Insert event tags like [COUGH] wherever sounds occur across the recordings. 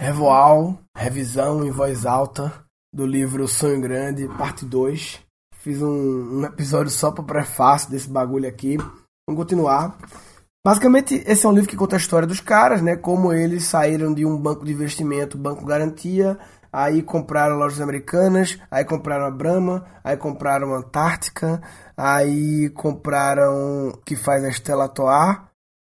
Revoal, revisão em voz alta do livro Sonho Grande, parte 2. Fiz um, um episódio só para prefácio desse bagulho aqui. Vamos continuar. Basicamente, esse é um livro que conta a história dos caras, né? Como eles saíram de um banco de investimento, banco garantia, aí compraram lojas americanas, aí compraram a Brahma, aí compraram a Antártica, aí compraram que faz a Stella Artois,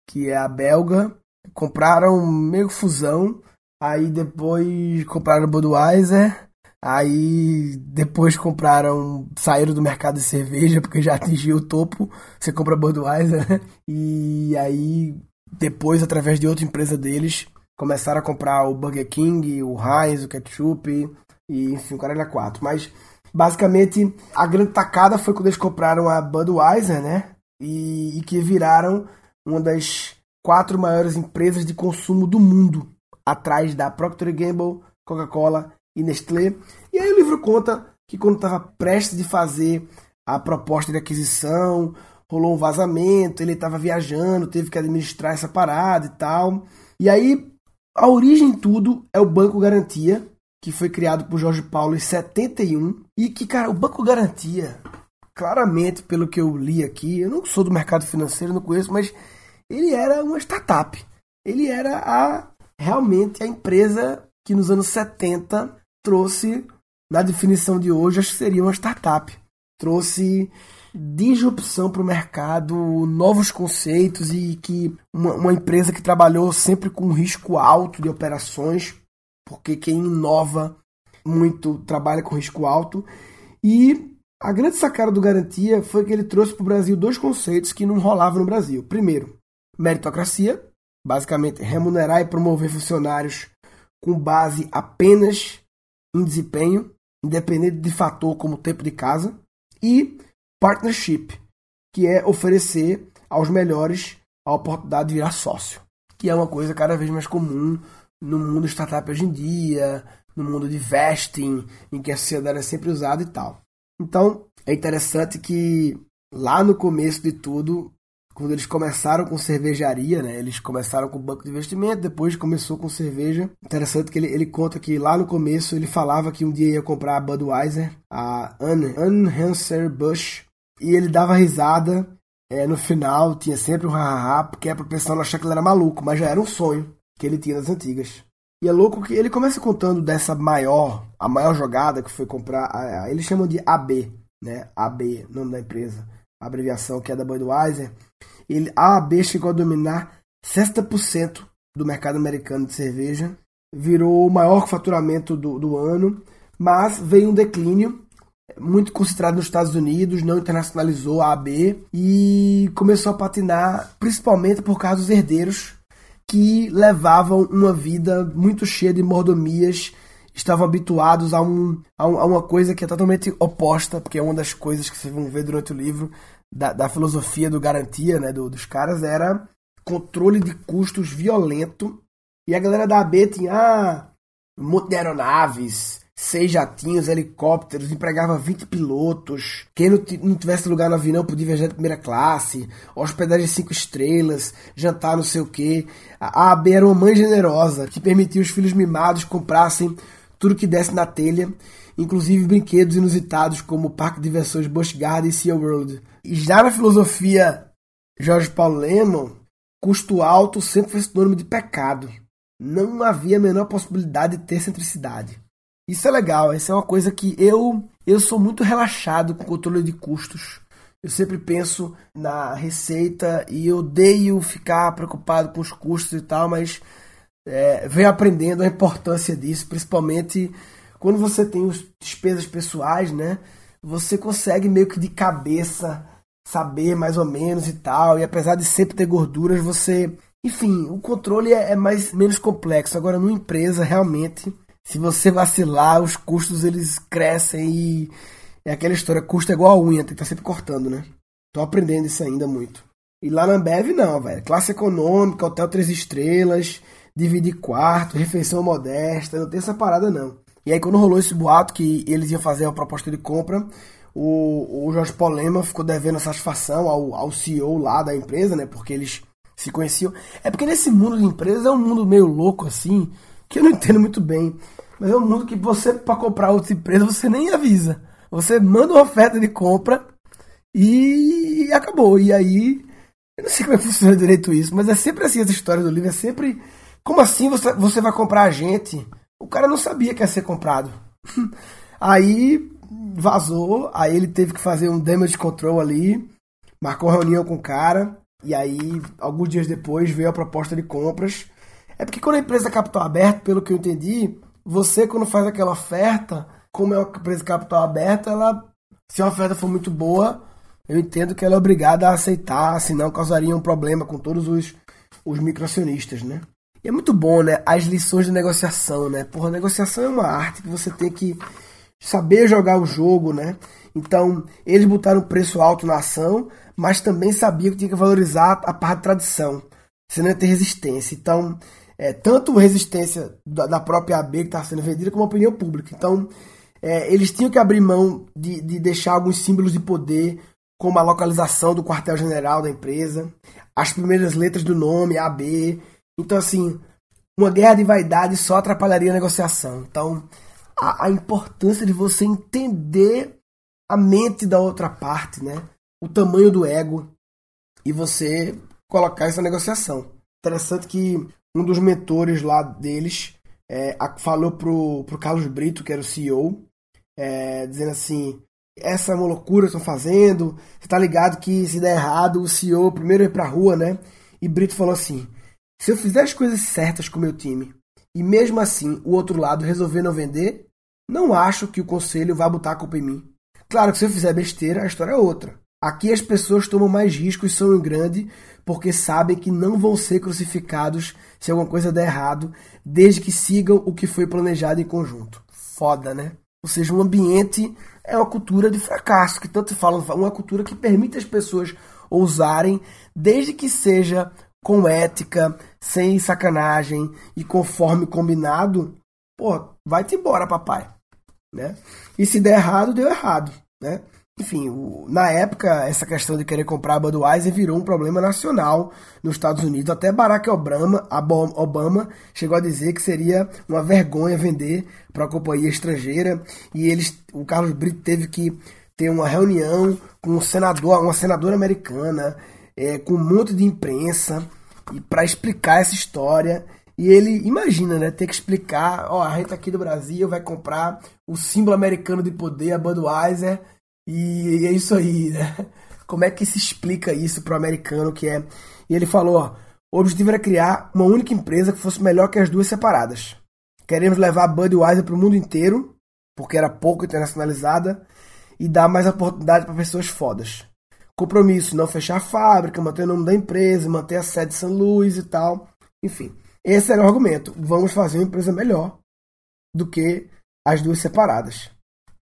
que é a belga, compraram meio fusão Aí depois compraram Budweiser. Aí depois compraram, saíram do mercado de cerveja porque já [LAUGHS] atingiu o topo. Você compra Budweiser, né? E aí depois, através de outra empresa deles, começaram a comprar o Burger King, o Heinz, o ketchup e enfim, o cara era quatro. Mas basicamente a grande tacada foi quando eles compraram a Budweiser, né? E, e que viraram uma das quatro maiores empresas de consumo do mundo atrás da Procter Gamble, Coca-Cola e Nestlé. E aí o livro conta que quando estava prestes de fazer a proposta de aquisição, rolou um vazamento, ele estava viajando, teve que administrar essa parada e tal. E aí a origem tudo é o Banco Garantia, que foi criado por Jorge Paulo em 71 e que, cara, o Banco Garantia, claramente, pelo que eu li aqui, eu não sou do mercado financeiro, não conheço, mas ele era uma startup. Ele era a realmente a empresa que nos anos 70 trouxe, na definição de hoje, acho que seria uma startup. Trouxe disrupção para o mercado, novos conceitos e que uma, uma, empresa que trabalhou sempre com risco alto de operações, porque quem inova muito trabalha com risco alto. E a grande sacada do Garantia foi que ele trouxe para o Brasil dois conceitos que não rolavam no Brasil. Primeiro, meritocracia, basicamente remunerar e promover funcionários com base apenas em desempenho, independente de fator como tempo de casa, e partnership, que é oferecer aos melhores a oportunidade de virar sócio, que é uma coisa cada vez mais comum no mundo startup hoje em dia, no mundo de vesting, em que a sociedade é sempre usada e tal. Então, é interessante que lá no começo de tudo, quando eles começaram com cervejaria, né? Eles começaram com banco de investimento, depois começou com cerveja. Interessante que ele, ele conta que lá no começo ele falava que um dia ia comprar a Budweiser, a Anheuser-Busch, e ele dava risada. É, no final tinha sempre um hahaha, porque a pessoa não achar que ele era maluco, mas já era um sonho que ele tinha nas antigas. E é louco que ele começa contando dessa maior, a maior jogada que foi comprar, a, a, eles chamam de AB, né? AB, nome da empresa, a abreviação que é da Budweiser ele, a AB chegou a dominar 60% do mercado americano de cerveja, virou o maior faturamento do, do ano, mas veio um declínio muito concentrado nos Estados Unidos, não internacionalizou a AB e começou a patinar principalmente por causa dos herdeiros que levavam uma vida muito cheia de mordomias, estavam habituados a, um, a, um, a uma coisa que é totalmente oposta, porque é uma das coisas que vocês vão ver durante o livro, da, da filosofia do garantia, né, do, dos caras, era controle de custos violento. E a galera da AB tinha ah, um monte de aeronaves, seis jatinhos, helicópteros, empregava 20 pilotos. Quem não, não tivesse lugar no avião podia viajar de primeira classe, hospedagem cinco estrelas, jantar não sei o que. A AB era uma mãe generosa que permitia os filhos mimados comprassem tudo que desse na telha, inclusive brinquedos inusitados como o Parque de Diversões Busch Garden e SeaWorld. Já na filosofia Jorge Paulo Lemon, custo alto sempre foi sinônimo de pecado. Não havia a menor possibilidade de ter centricidade. Isso é legal, isso é uma coisa que eu eu sou muito relaxado com o controle de custos. Eu sempre penso na receita e odeio ficar preocupado com os custos e tal, mas é, venho aprendendo a importância disso, principalmente quando você tem as despesas pessoais, né? Você consegue meio que de cabeça saber mais ou menos e tal. E apesar de sempre ter gorduras, você. Enfim, o controle é, é mais menos complexo. Agora, numa empresa, realmente, se você vacilar, os custos eles crescem e é aquela história, custo é igual a unha, tem que estar tá sempre cortando, né? Tô aprendendo isso ainda muito. E lá na Ambev não, velho. Classe econômica, hotel três estrelas, dividir quarto, refeição modesta, não tem essa parada não. E aí quando rolou esse boato que eles iam fazer uma proposta de compra, o, o Jorge Polema ficou devendo satisfação ao, ao CEO lá da empresa, né? Porque eles se conheciam. É porque nesse mundo de empresas é um mundo meio louco assim, que eu não [LAUGHS] entendo muito bem. Mas é um mundo que você, para comprar outra empresa, você nem avisa. Você manda uma oferta de compra e acabou. E aí, eu não sei como é que funciona direito isso, mas é sempre assim essa história do livro. É sempre. Como assim você, você vai comprar a gente? O cara não sabia que ia ser comprado. [LAUGHS] aí vazou, aí ele teve que fazer um damage control ali, marcou reunião com o cara, e aí, alguns dias depois, veio a proposta de compras. É porque quando a empresa é capital aberto, pelo que eu entendi, você quando faz aquela oferta, como é uma empresa capital aberto, ela, se a oferta for muito boa, eu entendo que ela é obrigada a aceitar, senão causaria um problema com todos os, os microacionistas, né? É muito bom, né? As lições de negociação, né? Porra, negociação é uma arte que você tem que saber jogar o jogo, né? Então, eles botaram preço alto na ação, mas também sabiam que tinha que valorizar a parte de tradição, senão ia ter resistência. Então, é, tanto resistência da, da própria AB que está sendo vendida, como a opinião pública. Então, é, eles tinham que abrir mão de, de deixar alguns símbolos de poder, como a localização do quartel-general da empresa, as primeiras letras do nome, AB. Então, assim, uma guerra de vaidade só atrapalharia a negociação. Então, a, a importância de você entender a mente da outra parte, né? O tamanho do ego e você colocar essa negociação. Interessante que um dos mentores lá deles é, falou pro, pro Carlos Brito, que era o CEO, é, dizendo assim: essa é uma loucura que estão fazendo. Você tá ligado que se der errado, o CEO primeiro ir pra rua, né? E Brito falou assim: se eu fizer as coisas certas com meu time e mesmo assim o outro lado resolver não vender, não acho que o conselho vá botar a culpa em mim. Claro que se eu fizer besteira, a história é outra. Aqui as pessoas tomam mais riscos e são em grande porque sabem que não vão ser crucificados se alguma coisa der errado, desde que sigam o que foi planejado em conjunto. Foda, né? Ou seja, um ambiente é uma cultura de fracasso, que tanto falam, uma cultura que permite as pessoas ousarem, desde que seja com ética, sem sacanagem e conforme combinado, pô, vai-te embora, papai né? E se der errado, deu errado, né? Enfim, o, na época, essa questão de querer comprar a Budweiser virou um problema nacional nos Estados Unidos. Até Barack Obama, Obama chegou a dizer que seria uma vergonha vender para uma companhia estrangeira. E eles, o Carlos Brito teve que ter uma reunião com um senador, uma senadora americana, é, com um monte de imprensa, e para explicar essa história. E ele imagina, né? Ter que explicar, ó, a gente aqui do Brasil vai comprar o símbolo americano de poder, a Budweiser, e é isso aí, né? Como é que se explica isso pro americano que é? E ele falou, ó, o objetivo era criar uma única empresa que fosse melhor que as duas separadas. Queremos levar a Budweiser para o mundo inteiro, porque era pouco internacionalizada, e dar mais oportunidade para pessoas fodas. Compromisso, não fechar a fábrica, manter o nome da empresa, manter a sede de São Luís e tal. Enfim, esse era o argumento. Vamos fazer uma empresa melhor do que as duas separadas.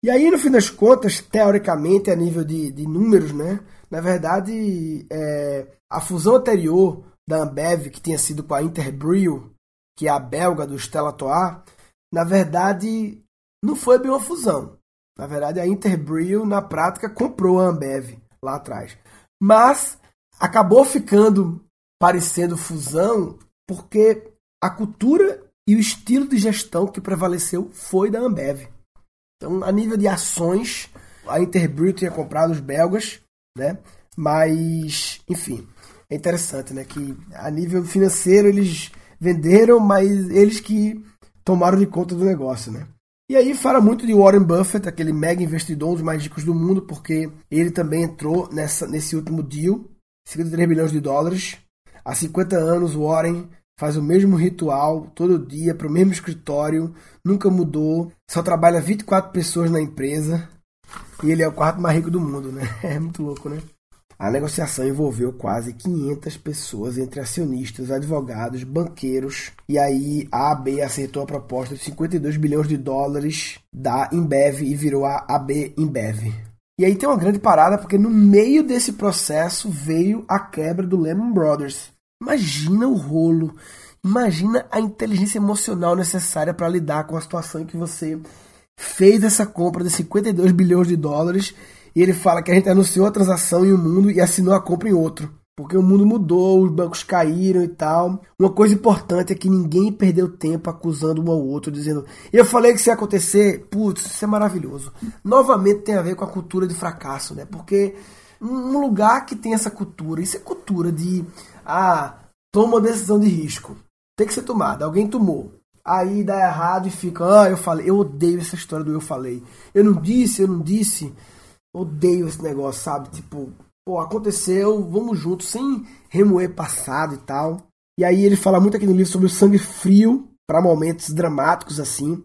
E aí, no fim das contas, teoricamente, a nível de, de números, né? Na verdade, é, a fusão anterior da Ambev, que tinha sido com a Interbrew, que é a belga do Stella Artois, na verdade, não foi bem uma fusão. Na verdade, a Interbrew, na prática, comprou a Ambev lá atrás. Mas acabou ficando parecendo fusão porque a cultura e o estilo de gestão que prevaleceu foi da Ambev. Então, a nível de ações, a Interbrew tinha comprado os belgas, né? Mas, enfim, é interessante, né? Que a nível financeiro eles venderam, mas eles que tomaram de conta do negócio, né? E aí fala muito de Warren Buffett, aquele mega investidor, um dos mais ricos do mundo, porque ele também entrou nessa, nesse último deal, 53 bilhões de dólares. Há 50 anos, Warren faz o mesmo ritual todo dia para o mesmo escritório, nunca mudou, só trabalha 24 pessoas na empresa e ele é o quarto mais rico do mundo, né? [LAUGHS] É muito louco, né? A negociação envolveu quase 500 pessoas, entre acionistas, advogados, banqueiros, e aí a AB aceitou a proposta de 52 bilhões de dólares da Embev e virou a AB Embev. E aí tem uma grande parada porque no meio desse processo veio a quebra do Lehman Brothers, Imagina o rolo, imagina a inteligência emocional necessária para lidar com a situação em que você fez essa compra de 52 bilhões de dólares e ele fala que a gente anunciou a transação em um mundo e assinou a compra em outro. porque o mundo mudou, os bancos caíram e tal. Uma coisa importante é que ninguém perdeu tempo acusando um ao outro, dizendo: Eu falei que isso ia acontecer. Putz, isso é maravilhoso. Novamente tem a ver com a cultura de fracasso, né? Porque um lugar que tem essa cultura, isso é cultura de. Ah, toma uma decisão de risco. Tem que ser tomada. Alguém tomou. Aí dá errado e fica, ah, eu falei. Eu odeio essa história do eu falei. Eu não disse, eu não disse. Odeio esse negócio, sabe? Tipo, pô, aconteceu, vamos juntos, sem remoer passado e tal. E aí ele fala muito aqui no livro sobre o sangue frio para momentos dramáticos assim,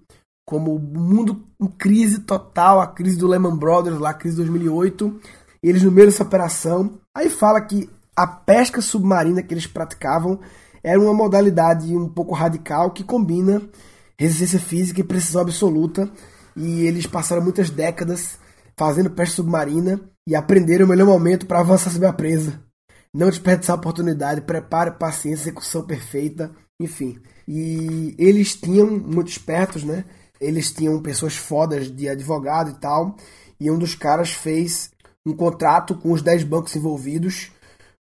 como o mundo em crise total, a crise do Lehman Brothers lá, a crise de 2008, eles no meio dessa operação. Aí fala que a pesca submarina que eles praticavam era uma modalidade um pouco radical que combina resistência física e precisão absoluta. E eles passaram muitas décadas fazendo pesca submarina e aprenderam o melhor momento para avançar sobre a presa. Não desperdiçar a oportunidade, preparo, paciência, execução perfeita, enfim. E eles tinham, muito espertos, né? Eles tinham pessoas fodas de advogado e tal. E um dos caras fez um contrato com os 10 bancos envolvidos,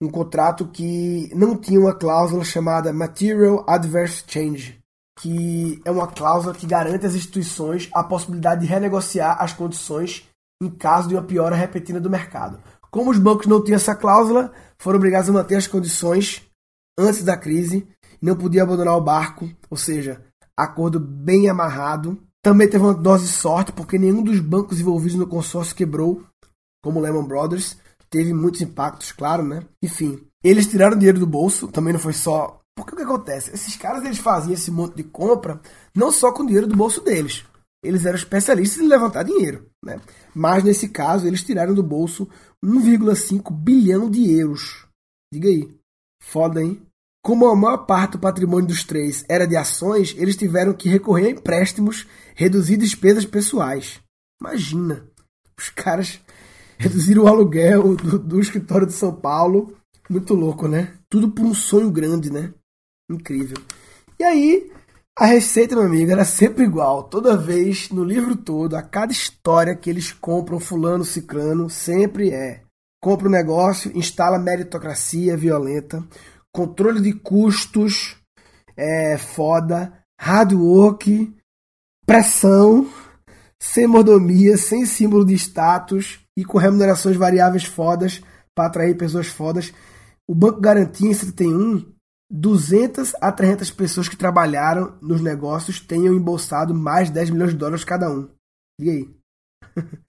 um contrato que não tinha uma cláusula chamada Material Adverse Change, que é uma cláusula que garante às instituições a possibilidade de renegociar as condições em caso de uma piora repentina do mercado. Como os bancos não tinham essa cláusula, foram obrigados a manter as condições antes da crise e não podiam abandonar o barco, ou seja, acordo bem amarrado. Também teve uma dose de sorte, porque nenhum dos bancos envolvidos no consórcio quebrou, como Lehman Brothers. Teve muitos impactos, claro, né? Enfim, eles tiraram dinheiro do bolso, também não foi só. Porque o que acontece? Esses caras eles faziam esse monte de compra não só com dinheiro do bolso deles. Eles eram especialistas em levantar dinheiro, né? Mas nesse caso, eles tiraram do bolso 1,5 bilhão de euros. Diga aí. Foda, hein? Como a maior parte do patrimônio dos três era de ações, eles tiveram que recorrer a empréstimos, reduzir despesas pessoais. Imagina. Os caras reduziram o aluguel do, do escritório de São Paulo. Muito louco, né? Tudo por um sonho grande, né? Incrível. E aí, a receita, meu amigo, era sempre igual. Toda vez, no livro todo, a cada história que eles compram fulano, ciclano, sempre é. Compra um negócio, instala meritocracia violenta, controle de custos, é foda, hard work, pressão, sem mordomia, sem símbolo de status e com remunerações variáveis fodas para atrair pessoas fodas. O Banco Garantia em 71, 200 a 300 pessoas que trabalharam nos negócios tenham embolsado mais de 10 milhões de dólares cada um. E aí? [LAUGHS]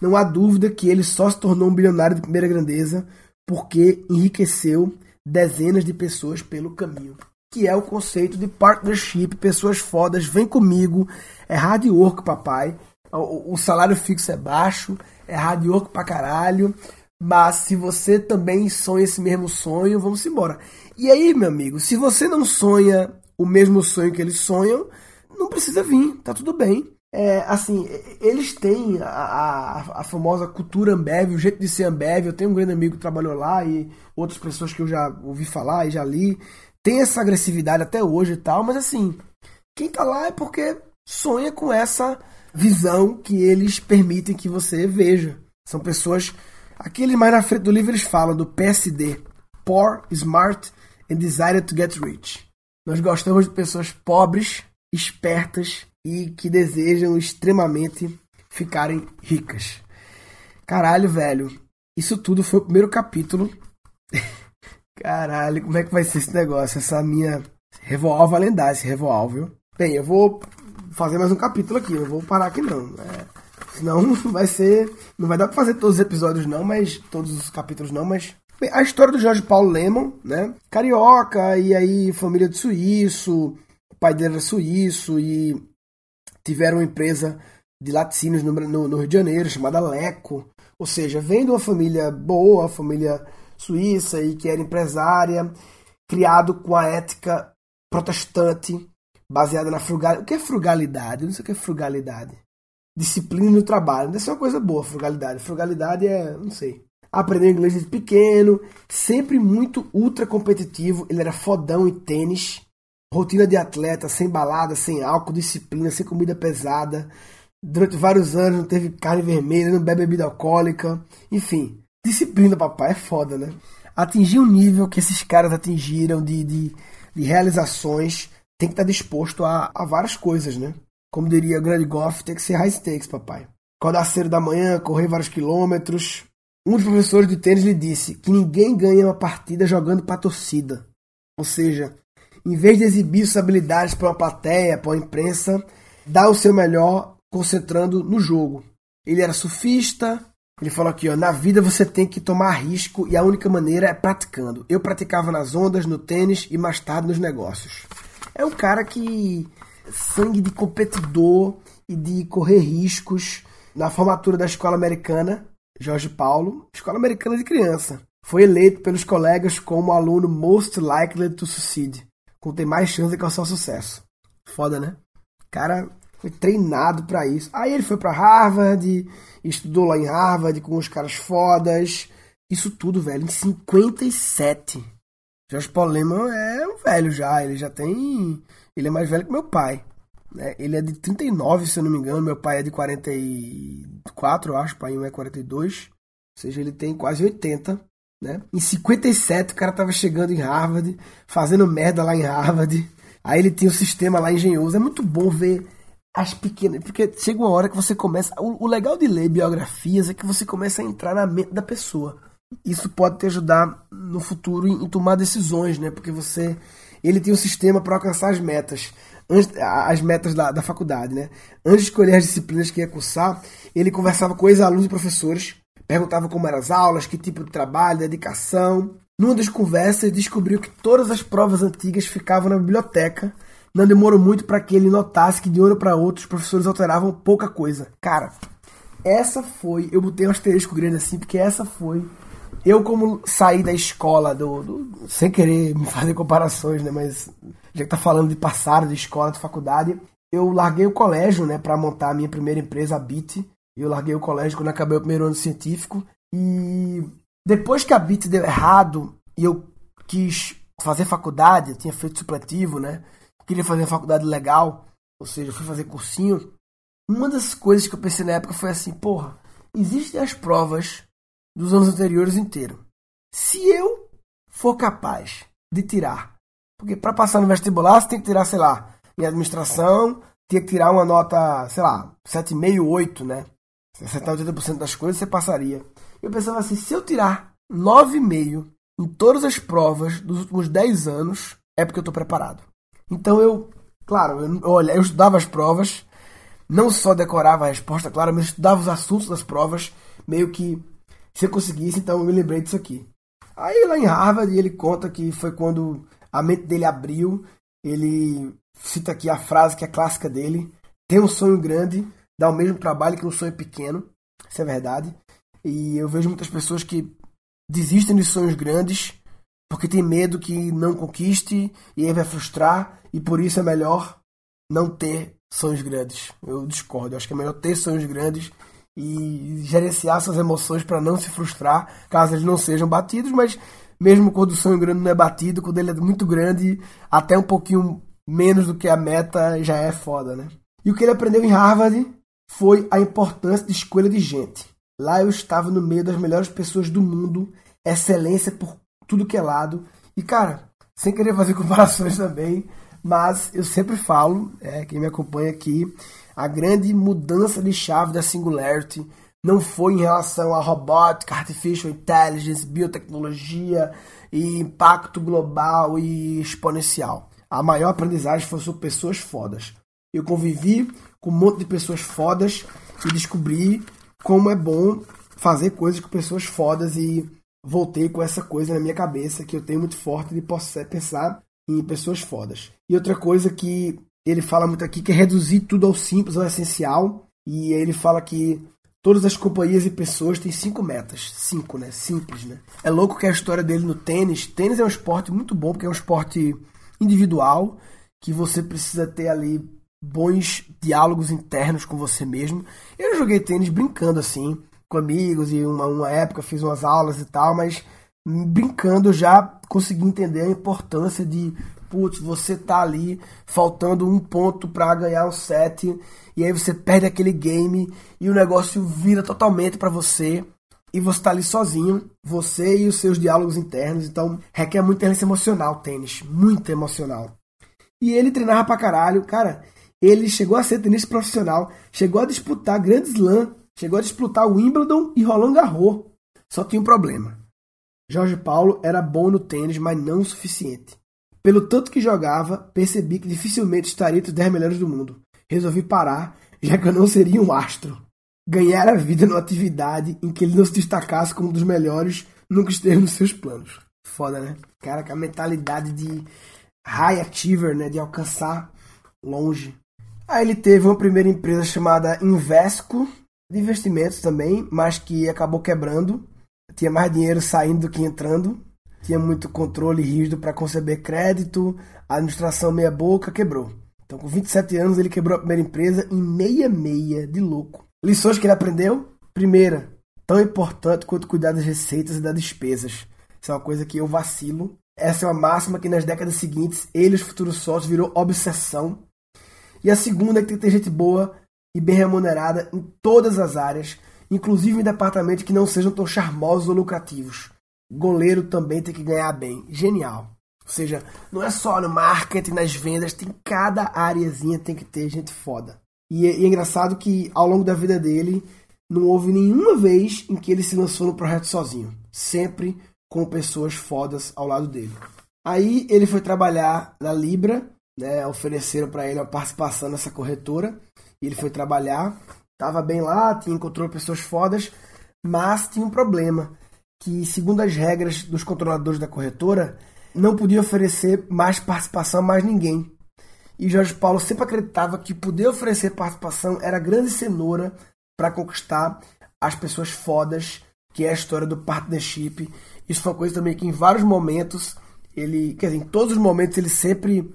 Não há dúvida que ele só se tornou um bilionário de primeira grandeza porque enriqueceu dezenas de pessoas pelo caminho. Que é o conceito de partnership, pessoas fodas, vem comigo, é hard work, papai. O, o salário fixo é baixo, é hard work pra caralho. Mas se você também sonha esse mesmo sonho, vamos embora. E aí, meu amigo, se você não sonha o mesmo sonho que eles sonham, não precisa vir, tá tudo bem. É, assim, eles têm a, a, a, famosa cultura Ambev, o jeito de ser Ambev. Eu tenho um grande amigo que trabalhou lá e outras pessoas que eu já ouvi falar e já li. Tem essa agressividade até hoje e tal, mas assim, quem tá lá é porque sonha com essa visão que eles permitem que você veja. São pessoas. Aqui mais na frente do livro eles falam do PSD: Poor, Smart and Desired to Get Rich. Nós gostamos de pessoas pobres, espertas e que desejam extremamente ficarem ricas. Caralho, velho. Isso tudo foi o primeiro capítulo. [LAUGHS] Caralho, como é que vai ser esse negócio? Essa minha revolva lendária, esse revolve. Bem, eu vou fazer mais um capítulo aqui, não vou parar aqui não. É, senão [LAUGHS] vai ser. Não vai dar pra fazer todos os episódios, não, mas. Todos os capítulos não, mas. Bem, a história do Jorge Paulo Lemon, né? Carioca, e aí família de suíço, o pai dele era suíço, e tiveram uma empresa de laticínios no, no, no Rio de Janeiro, chamada Leco. Ou seja, vem de uma família boa, família suíça e que era empresária, criado com a ética protestante, baseada na frugalidade. O que é frugalidade? Eu não sei o que é frugalidade. Disciplina no trabalho. Deve ser uma coisa boa, frugalidade. Frugalidade é, não sei. Aprendeu inglês desde pequeno, sempre muito ultra competitivo. Ele era fodão em tênis. Rotina de atleta, sem balada, sem álcool, disciplina, sem comida pesada. Durante vários anos não teve carne vermelha, não bebe bebida alcoólica. Enfim, disciplina, papai, é foda, né? atingir um nível que esses caras atingiram de, de, de realizações, tem que estar disposto a, a várias coisas, né? Como diria o grande Goff, tem que ser high stakes, papai. Acordar cedo da manhã, correr vários quilômetros. Um dos professores de tênis lhe disse que ninguém ganha uma partida jogando para torcida. Ou seja, em vez de exibir suas habilidades para uma plateia, para uma imprensa, dá o seu melhor concentrando no jogo. Ele era surfista, ele falou aqui, ó, na vida você tem que tomar risco e a única maneira é praticando. Eu praticava nas ondas, no tênis e mais tarde nos negócios. É um cara que sangue de competidor e de correr riscos. Na formatura da escola americana, Jorge Paulo, escola americana de criança, foi eleito pelos colegas como aluno most likely to succeed, com ter mais chance de alcançar sucesso. Foda, né? cara foi treinado para isso. Aí ele foi para Harvard, estudou lá em Harvard com os caras fodas. Isso tudo, velho, em 57. Jorge Paulo Lehmann é um velho já, ele já tem. Ele é mais velho que meu pai. Né? Ele é de 39, se eu não me engano. Meu pai é de 44, eu acho. O pai é 42. Ou seja, ele tem quase 80. Né? Em 57, o cara tava chegando em Harvard, fazendo merda lá em Harvard. Aí ele tinha o um sistema lá engenhoso. É muito bom ver as pequenas. Porque chega uma hora que você começa. O, legal de ler biografias é que você começa a entrar na mente da pessoa. Isso pode te ajudar no futuro em tomar decisões, né? Porque você. Ele tinha um sistema para alcançar as metas. As metas da, da faculdade, né? Antes de escolher as disciplinas que ia cursar, ele conversava com ex-alunos e professores, perguntava como eram as aulas, que tipo de trabalho, dedicação. Numa das conversas, descobriu que todas as provas antigas ficavam na biblioteca não demorou muito para que ele notasse que de um ano para outro os professores alteravam pouca coisa. Cara, essa foi. Eu botei um asterisco grande assim, porque essa foi. Eu, como saí da escola, do, do sem querer me fazer comparações, né? Mas já que tá falando de passar de escola, de faculdade, eu larguei o colégio, né, para montar a minha primeira empresa, a BIT. Eu larguei o colégio quando acabei o primeiro ano científico. E depois que a BIT deu errado e eu quis fazer faculdade, eu tinha feito supletivo, né? queria fazer faculdade legal, ou seja, fui fazer cursinho. Uma das coisas que eu pensei na época foi assim, porra, existem as provas dos anos anteriores inteiro. Se eu for capaz de tirar, porque para passar no vestibular você tem que tirar, sei lá, em administração, tinha que tirar uma nota, sei lá, 7,5, 8, né? Se acertar 80% das coisas, você passaria. Eu pensava assim, se eu tirar 9,5 em todas as provas dos últimos 10 anos, é porque eu estou preparado. Então eu, claro, eu, olha, eu estudava as provas, não só decorava a resposta, claro, mas estudava os assuntos das provas, meio que se eu conseguisse, então eu me lembrei disso aqui. Aí lá em Harvard ele conta que foi quando a mente dele abriu, ele cita aqui a frase que é clássica dele: tem um sonho grande, dá o mesmo trabalho que um sonho pequeno. Isso é verdade. E eu vejo muitas pessoas que desistem de sonhos grandes porque tem medo que não conquiste e aí vai frustrar e por isso é melhor não ter sonhos grandes. Eu discordo, eu acho que é melhor ter sonhos grandes e gerenciar suas emoções para não se frustrar caso eles não sejam batidos, mas mesmo quando o sonho grande não é batido, quando ele é muito grande, até um pouquinho menos do que a meta já é foda, né? E o que ele aprendeu em Harvard foi a importância de escolha de gente. Lá eu estava no meio das melhores pessoas do mundo, excelência por tudo que é lado. E, cara, sem querer fazer [LAUGHS] comparações também, mas eu sempre falo, é, quem me acompanha aqui, a grande mudança de chave da Singularity não foi em relação a robótica, artificial intelligence, biotecnologia e impacto global e exponencial. A maior aprendizagem foi sobre pessoas fodas. Eu convivi com um monte de pessoas fodas e descobri como é bom fazer coisas com pessoas fodas e voltei com essa coisa na minha cabeça que eu tenho muito forte de pensar em pessoas fodas. E outra coisa que ele fala muito aqui que é reduzir tudo ao simples, ao essencial. E ele fala que todas as companhias e pessoas têm cinco metas. Cinco, né? Simples, né? É louco que a história dele no tênis. Tênis é um esporte muito bom, porque é um esporte individual, que você precisa ter ali bons diálogos internos com você mesmo. Eu joguei tênis brincando assim com amigos e uma, uma época fiz umas aulas e tal, mas brincando já consegui entender a importância de putz, você tá ali faltando um ponto para ganhar um set e aí você perde aquele game e o negócio vira totalmente para você e você tá ali sozinho, você e os seus diálogos internos, então requer muita inteligência emocional tênis, muito emocional. E ele treinava pra caralho, cara, ele chegou a ser tenista profissional, chegou a disputar Grand Slam, chegou a disputar Wimbledon e Roland Garros. Só tinha um problema. Jorge Paulo era bom no tênis, mas não o suficiente. Pelo tanto que jogava, percebi que dificilmente estaria entre os 10 melhores do mundo. Resolvi parar, já que eu não seria um astro. Ganhar a vida numa atividade em que ele não se destacasse como um dos melhores nunca esteve nos seus planos. Foda, né? Cara, com a mentalidade de high achiever, né? De alcançar longe. Aí ele teve uma primeira empresa chamada Invesco, de investimentos também, mas que acabou quebrando. Tinha mais dinheiro saindo do que entrando. Tinha muito controle rígido para conceber crédito, a administração meia boca, quebrou. Então, com 27 anos, ele quebrou a primeira empresa em meia meia de louco. Lições que ele aprendeu? Primeira, tão importante quanto cuidar das receitas e das despesas. Isso é uma coisa que eu vacilo. Essa é uma máxima que nas décadas seguintes ele e os futuros sócios virou obsessão. E a segunda é que tem que ter gente boa e bem remunerada em todas as áreas, inclusive em departamentos que não sejam tão charmosos ou lucrativos. Goleiro também tem que ganhar bem. Genial. Ou seja, não é só no marketing, nas vendas, tem cada areazinha tem que ter gente foda. E é, e é engraçado que ao longo da vida dele não houve nenhuma vez em que ele se lançou no projeto sozinho. Sempre com pessoas fodas ao lado dele. Aí ele foi trabalhar na Libra, né, ofereceram para ele uma participação nessa corretora, e ele foi trabalhar, estava bem lá, tinha encontrou pessoas fodas, mas tinha um problema, que segundo as regras dos controladores da corretora, não podia oferecer mais participação a mais ninguém. E Jorge Paulo sempre acreditava que poder oferecer participação era a grande cenoura para conquistar as pessoas fodas, que é a história do partnership. Isso foi uma coisa também que em vários momentos ele, quer dizer, em todos os momentos ele sempre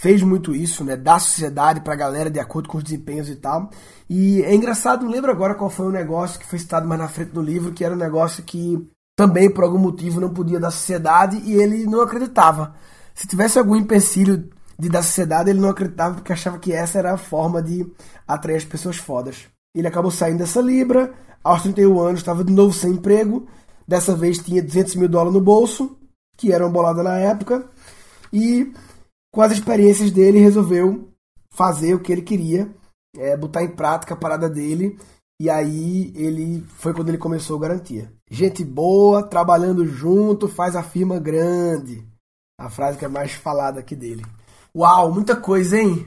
fez muito isso, né? Da sociedade para a galera de acordo com os desempenhos e tal. E é engraçado, não lembro agora qual foi o negócio que foi citado mais na frente do livro, que era um negócio que também por algum motivo não podia da sociedade e ele não acreditava. Se tivesse algum empecilho de da sociedade, ele não acreditava porque achava que essa era a forma de atrair as pessoas fodas. Ele acabou saindo dessa Libra, aos 31 anos estava de novo sem emprego, dessa vez tinha 200 mil dólares no bolso, que era uma bolada na época, e com as experiências dele resolveu fazer o que ele queria, é, botar em prática a parada dele e aí ele foi quando ele começou a garantia. Gente boa, trabalhando junto, faz a firma grande. A frase que é mais falada aqui dele. Uau, muita coisa, hein?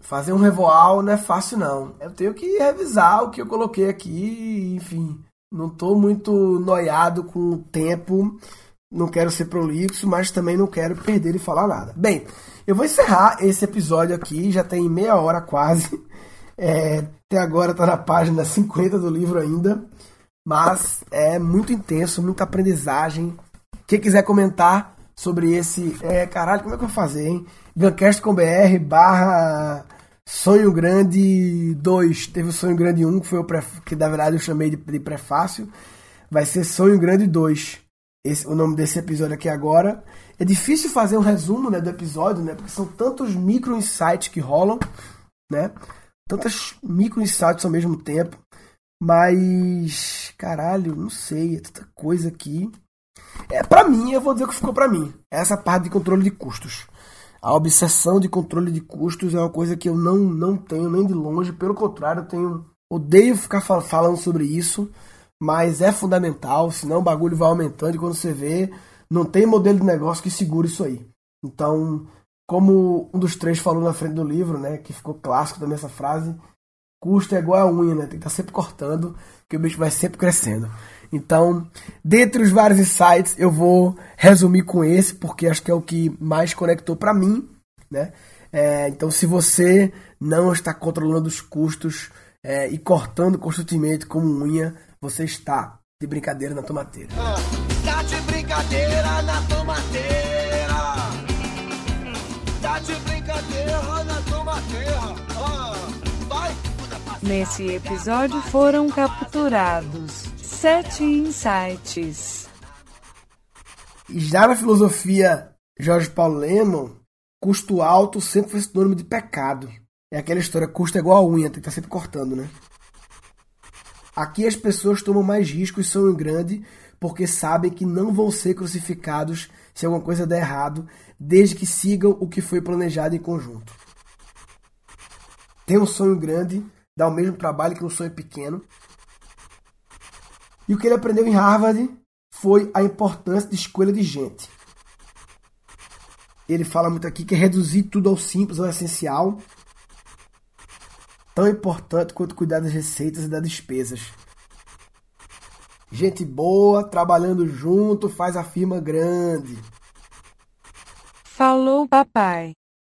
Fazer um revoal não é fácil não. Eu tenho que revisar o que eu coloquei aqui, enfim. Não estou muito noiado com o tempo. Não quero ser prolixo, mas também não quero perder e falar nada. Bem, eu vou encerrar esse episódio aqui, já tem meia hora quase. [LAUGHS] É, até agora está na página 50 do livro ainda. Mas é muito intenso, muita aprendizagem. Quem quiser comentar sobre esse. É, caralho, como é que eu vou fazer, hein? Guncast com BR barra Sonho Grande 2. Teve o Sonho Grande 1, que foi o pref... que na verdade eu chamei de, de prefácio. Vai ser Sonho Grande 2. Esse, o nome desse episódio aqui agora. É difícil fazer um resumo né, do episódio, né? Porque são tantos micro insights que rolam, né? tantas micro insights ao mesmo tempo. Mas, caralho, não sei, é tanta coisa aqui. É, para mim, eu vou dizer o que ficou para mim. Essa parte de controle de custos. A obsessão de controle de custos é uma coisa que eu não, não tenho nem de longe. Pelo contrário, eu tenho. Odeio ficar falando sobre isso. Mas é fundamental, senão o bagulho vai aumentando e quando você vê, não tem modelo de negócio que segure isso aí. Então, como um dos três falou na frente do livro, né, que ficou clássico também essa frase, custo é igual a unha, né, tem que estar tá sempre cortando, que o bicho vai sempre crescendo. Então, dentre os vários insights, eu vou resumir com esse, porque acho que é o que mais conectou para mim, né? É, então, se você não está controlando os custos é, e cortando constantemente como unha, você está de brincadeira na tomateira. Ah, tá de brincadeira na tomateira Nesse episódio foram capturados sete insights. Já na filosofia Jorge Paulo Leman, custo alto sempre foi sinônimo de pecado. É aquela história, custo é igual a unha, tem que estar tá sempre cortando, né? Aqui as pessoas tomam mais riscos e sonham grande porque sabem que não vão ser crucificados se alguma coisa der errado, desde que sigam o que foi planejado em conjunto. Ter um sonho grande dá o mesmo trabalho que um sonho pequeno. E o que ele aprendeu em Harvard foi a importância de escolha de gente. Ele fala muito aqui que é reduzir tudo ao simples, ao essencial, tão importante quanto cuidar das receitas e das despesas. Gente boa, trabalhando junto, faz a firma grande. Falou, papai.